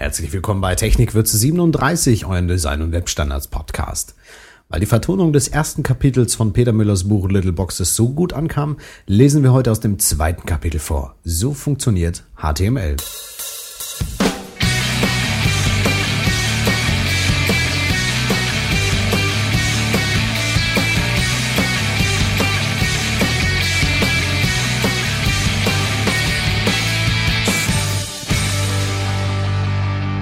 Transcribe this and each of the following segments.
Herzlich willkommen bei Technikwürze 37, euren Design- und Webstandards Podcast. Weil die Vertonung des ersten Kapitels von Peter Müllers Buch Little Boxes so gut ankam, lesen wir heute aus dem zweiten Kapitel vor. So funktioniert HTML.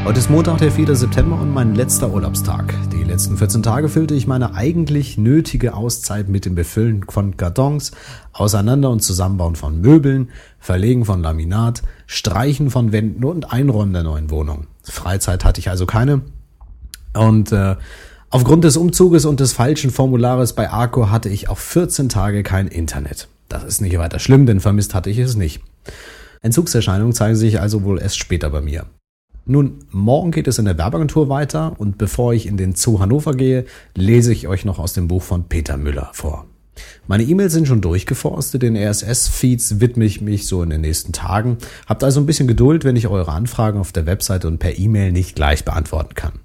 Heute ist Montag, der 4. September und mein letzter Urlaubstag. Die letzten 14 Tage füllte ich meine eigentlich nötige Auszeit mit dem Befüllen von Kartons, Auseinander- und Zusammenbauen von Möbeln, Verlegen von Laminat, Streichen von Wänden und Einräumen der neuen Wohnung. Freizeit hatte ich also keine. Und äh, aufgrund des Umzuges und des falschen Formulares bei Arco hatte ich auch 14 Tage kein Internet. Das ist nicht weiter schlimm, denn vermisst hatte ich es nicht. Entzugserscheinungen zeigen sich also wohl erst später bei mir. Nun, morgen geht es in der Werbeagentur weiter und bevor ich in den Zoo Hannover gehe, lese ich euch noch aus dem Buch von Peter Müller vor. Meine E-Mails sind schon durchgeforstet, den RSS-Feeds widme ich mich so in den nächsten Tagen. Habt also ein bisschen Geduld, wenn ich eure Anfragen auf der Webseite und per E-Mail nicht gleich beantworten kann.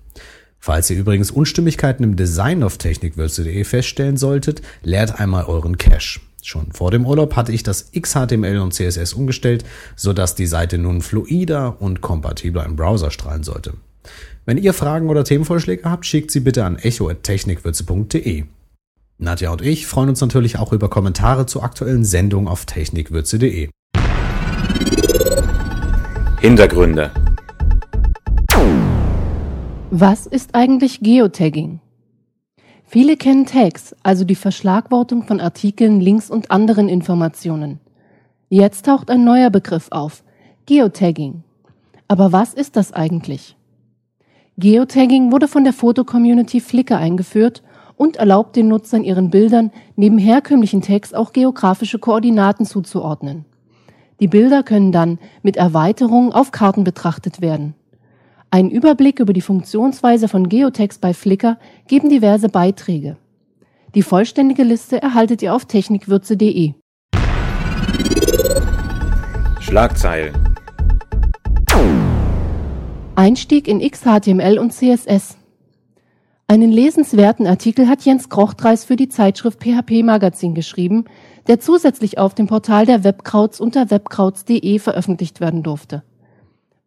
Falls ihr übrigens Unstimmigkeiten im Design auf technikwürze.de feststellen solltet, leert einmal euren Cache. Schon vor dem Urlaub hatte ich das XHTML und CSS umgestellt, sodass die Seite nun fluider und kompatibler im Browser strahlen sollte. Wenn ihr Fragen oder Themenvorschläge habt, schickt sie bitte an echo.technikwürze.de. Nadja und ich freuen uns natürlich auch über Kommentare zu aktuellen Sendungen auf technikwürze.de. Hintergründe. Was ist eigentlich Geotagging? Viele kennen Tags, also die Verschlagwortung von Artikeln, Links und anderen Informationen. Jetzt taucht ein neuer Begriff auf, Geotagging. Aber was ist das eigentlich? Geotagging wurde von der Fotocommunity Flickr eingeführt und erlaubt den Nutzern ihren Bildern neben herkömmlichen Tags auch geografische Koordinaten zuzuordnen. Die Bilder können dann mit Erweiterungen auf Karten betrachtet werden. Ein Überblick über die Funktionsweise von Geotags bei Flickr geben diverse Beiträge. Die vollständige Liste erhaltet ihr auf technikwürze.de. Schlagzeilen. Einstieg in XHTML und CSS. Einen lesenswerten Artikel hat Jens Krochtreis für die Zeitschrift PHP Magazin geschrieben, der zusätzlich auf dem Portal der Webkrauts unter webkrauts.de veröffentlicht werden durfte.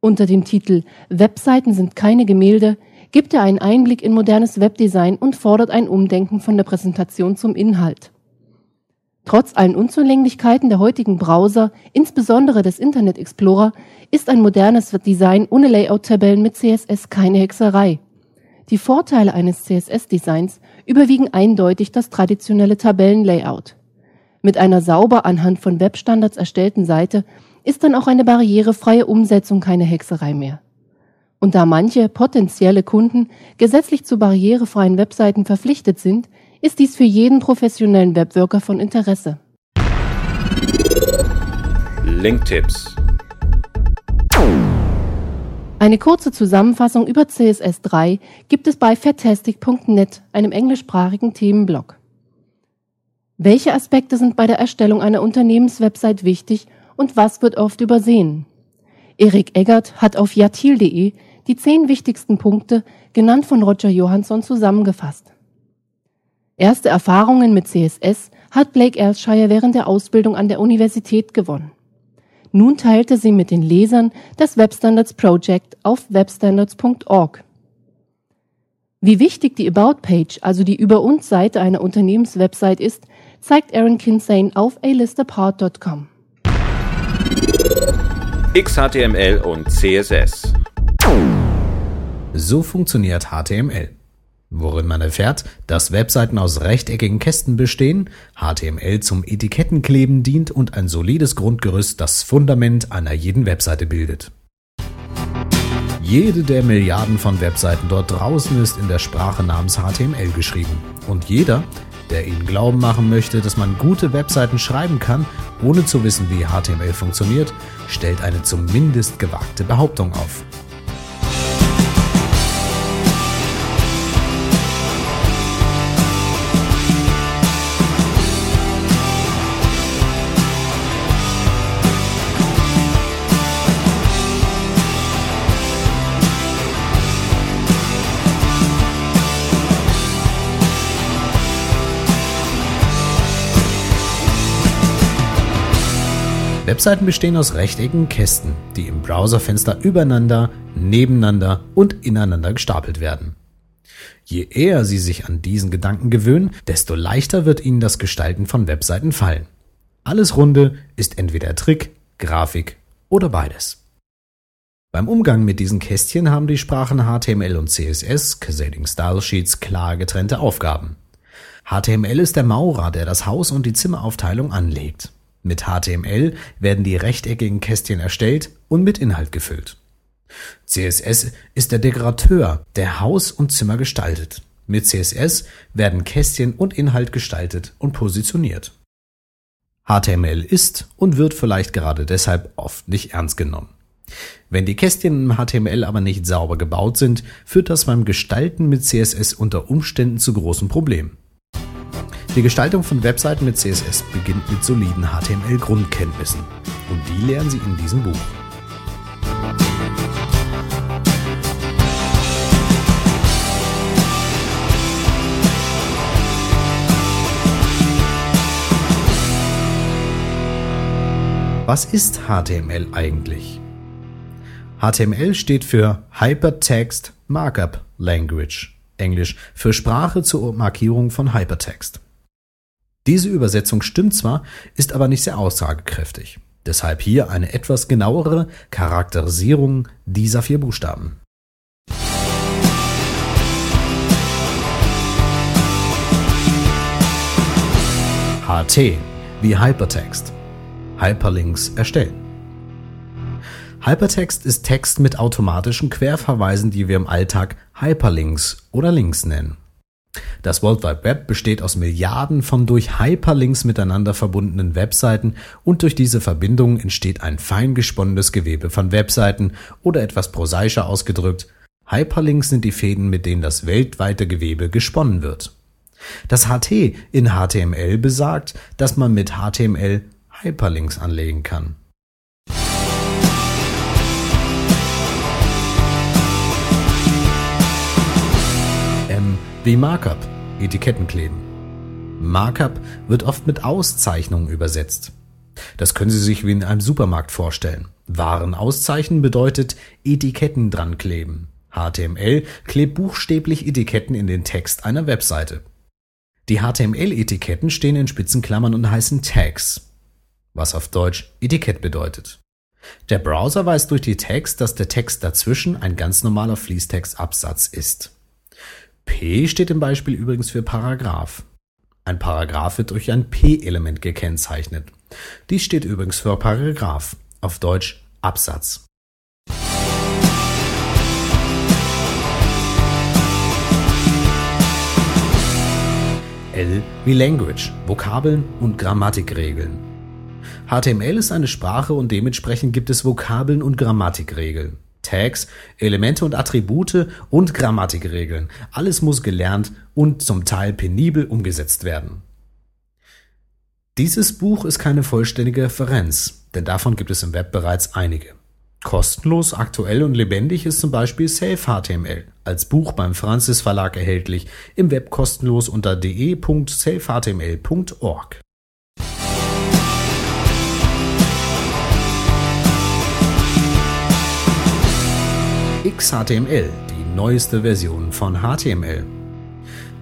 Unter dem Titel Webseiten sind keine Gemälde gibt er einen Einblick in modernes Webdesign und fordert ein Umdenken von der Präsentation zum Inhalt. Trotz allen Unzulänglichkeiten der heutigen Browser, insbesondere des Internet Explorer, ist ein modernes Design ohne Layout-Tabellen mit CSS keine Hexerei. Die Vorteile eines CSS-Designs überwiegen eindeutig das traditionelle Tabellenlayout. Mit einer sauber anhand von Webstandards erstellten Seite ist dann auch eine barrierefreie Umsetzung keine Hexerei mehr. Und da manche potenzielle Kunden gesetzlich zu barrierefreien Webseiten verpflichtet sind, ist dies für jeden professionellen Webworker von Interesse. Linktipps. Eine kurze Zusammenfassung über CSS3 gibt es bei fantastic.net, einem englischsprachigen Themenblog. Welche Aspekte sind bei der Erstellung einer Unternehmenswebsite wichtig und was wird oft übersehen? Erik Eggert hat auf jatil.de die zehn wichtigsten Punkte, genannt von Roger Johansson, zusammengefasst. Erste Erfahrungen mit CSS hat Blake Elshire während der Ausbildung an der Universität gewonnen. Nun teilte sie mit den Lesern das Webstandards Project auf webstandards.org. Wie wichtig die About Page, also die Über uns Seite einer Unternehmenswebsite ist, zeigt Aaron Kinsane auf alistapart.com. XHTML und CSS. So funktioniert HTML. Worin man erfährt, dass Webseiten aus rechteckigen Kästen bestehen, HTML zum Etikettenkleben dient und ein solides Grundgerüst das Fundament einer jeden Webseite bildet. Jede der Milliarden von Webseiten dort draußen ist in der Sprache namens HTML geschrieben. Und jeder, der Ihnen glauben machen möchte, dass man gute Webseiten schreiben kann, ohne zu wissen, wie HTML funktioniert, stellt eine zumindest gewagte Behauptung auf. Webseiten bestehen aus rechteckigen Kästen, die im Browserfenster übereinander, nebeneinander und ineinander gestapelt werden. Je eher Sie sich an diesen Gedanken gewöhnen, desto leichter wird Ihnen das Gestalten von Webseiten fallen. Alles Runde ist entweder Trick, Grafik oder beides. Beim Umgang mit diesen Kästchen haben die Sprachen HTML und CSS, Cascading Style Sheets, klar getrennte Aufgaben. HTML ist der Maurer, der das Haus und die Zimmeraufteilung anlegt. Mit HTML werden die rechteckigen Kästchen erstellt und mit Inhalt gefüllt. CSS ist der Dekorateur, der Haus und Zimmer gestaltet. Mit CSS werden Kästchen und Inhalt gestaltet und positioniert. HTML ist und wird vielleicht gerade deshalb oft nicht ernst genommen. Wenn die Kästchen im HTML aber nicht sauber gebaut sind, führt das beim Gestalten mit CSS unter Umständen zu großen Problemen. Die Gestaltung von Webseiten mit CSS beginnt mit soliden HTML-Grundkenntnissen. Und die lernen Sie in diesem Buch. Was ist HTML eigentlich? HTML steht für Hypertext Markup Language, Englisch für Sprache zur Markierung von Hypertext. Diese Übersetzung stimmt zwar, ist aber nicht sehr aussagekräftig. Deshalb hier eine etwas genauere Charakterisierung dieser vier Buchstaben. HT wie Hypertext. Hyperlinks erstellen. Hypertext ist Text mit automatischen Querverweisen, die wir im Alltag Hyperlinks oder Links nennen. Das World Wide Web besteht aus Milliarden von durch Hyperlinks miteinander verbundenen Webseiten und durch diese Verbindungen entsteht ein fein gesponnenes Gewebe von Webseiten oder etwas prosaischer ausgedrückt, Hyperlinks sind die Fäden, mit denen das weltweite Gewebe gesponnen wird. Das HT in HTML besagt, dass man mit HTML Hyperlinks anlegen kann. Wie Markup, Etiketten kleben. Markup wird oft mit Auszeichnungen übersetzt. Das können Sie sich wie in einem Supermarkt vorstellen. Waren auszeichnen bedeutet Etiketten dran kleben. HTML klebt buchstäblich Etiketten in den Text einer Webseite. Die HTML-Etiketten stehen in Spitzenklammern und heißen Tags, was auf Deutsch Etikett bedeutet. Der Browser weiß durch die Tags, dass der Text dazwischen ein ganz normaler Fließtextabsatz ist. P steht im Beispiel übrigens für Paragraph. Ein Paragraph wird durch ein P-Element gekennzeichnet. Dies steht übrigens für Paragraph, auf Deutsch Absatz. L wie Language, Vokabeln und Grammatikregeln. HTML ist eine Sprache und dementsprechend gibt es Vokabeln und Grammatikregeln. Tags, Elemente und Attribute und Grammatikregeln. Alles muss gelernt und zum Teil penibel umgesetzt werden. Dieses Buch ist keine vollständige Referenz, denn davon gibt es im Web bereits einige. Kostenlos, aktuell und lebendig ist zum Beispiel Safe HTML, als Buch beim Francis Verlag erhältlich, im Web kostenlos unter de.safehtml.org. XHTML, die neueste Version von HTML.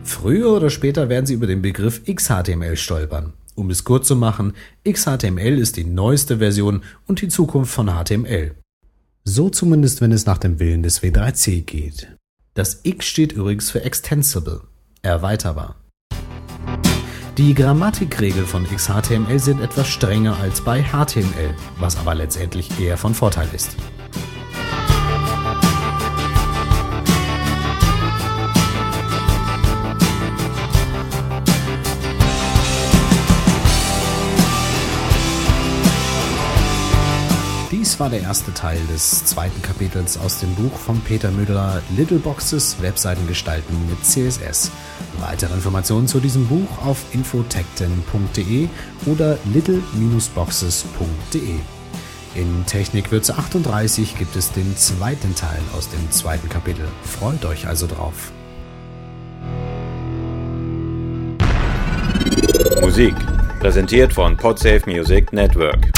Früher oder später werden Sie über den Begriff XHTML stolpern. Um es kurz zu machen, XHTML ist die neueste Version und die Zukunft von HTML. So zumindest, wenn es nach dem Willen des W3C geht. Das X steht übrigens für Extensible, erweiterbar. Die Grammatikregeln von XHTML sind etwas strenger als bei HTML, was aber letztendlich eher von Vorteil ist. Dies war der erste Teil des zweiten Kapitels aus dem Buch von Peter Müller Little Boxes Webseiten gestalten mit CSS. Weitere Informationen zu diesem Buch auf infotecten.de oder little-boxes.de. In Technikwürze 38 gibt es den zweiten Teil aus dem zweiten Kapitel. Freut euch also drauf. Musik präsentiert von Podsafe Music Network.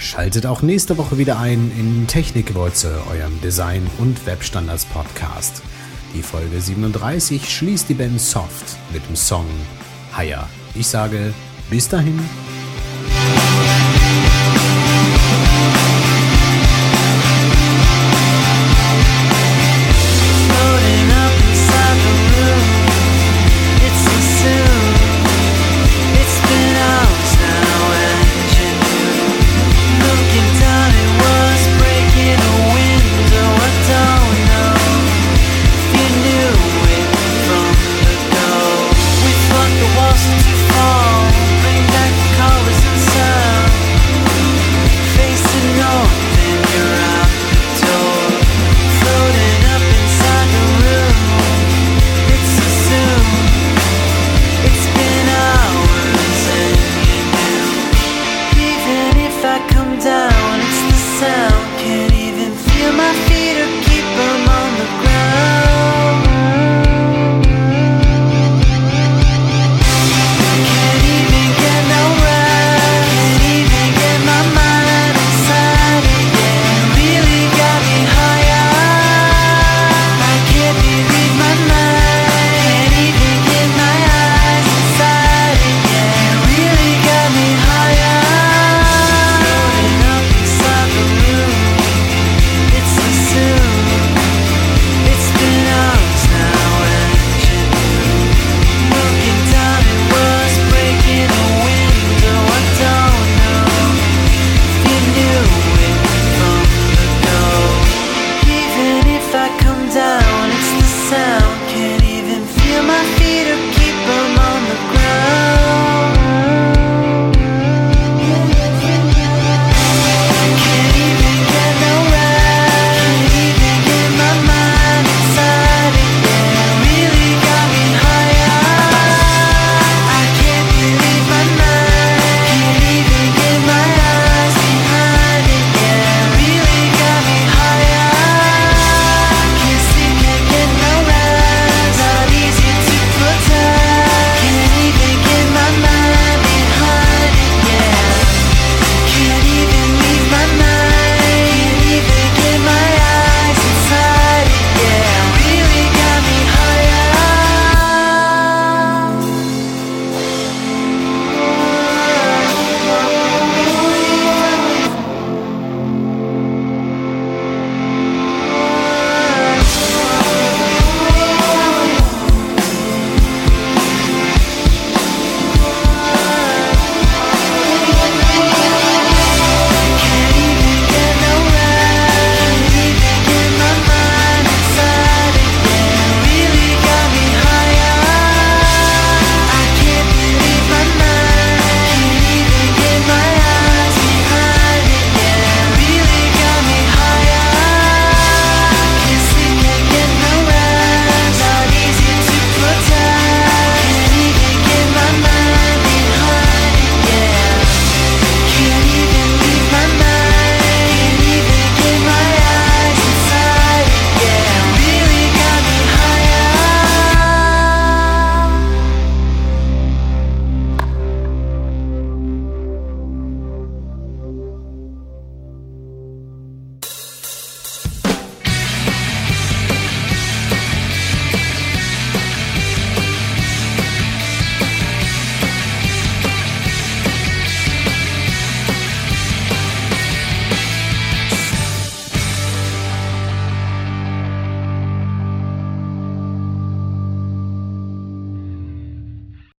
Schaltet auch nächste Woche wieder ein in Technikwurzel, eurem Design- und Webstandards-Podcast. Die Folge 37 schließt die Band Soft mit dem Song Higher. Ich sage bis dahin.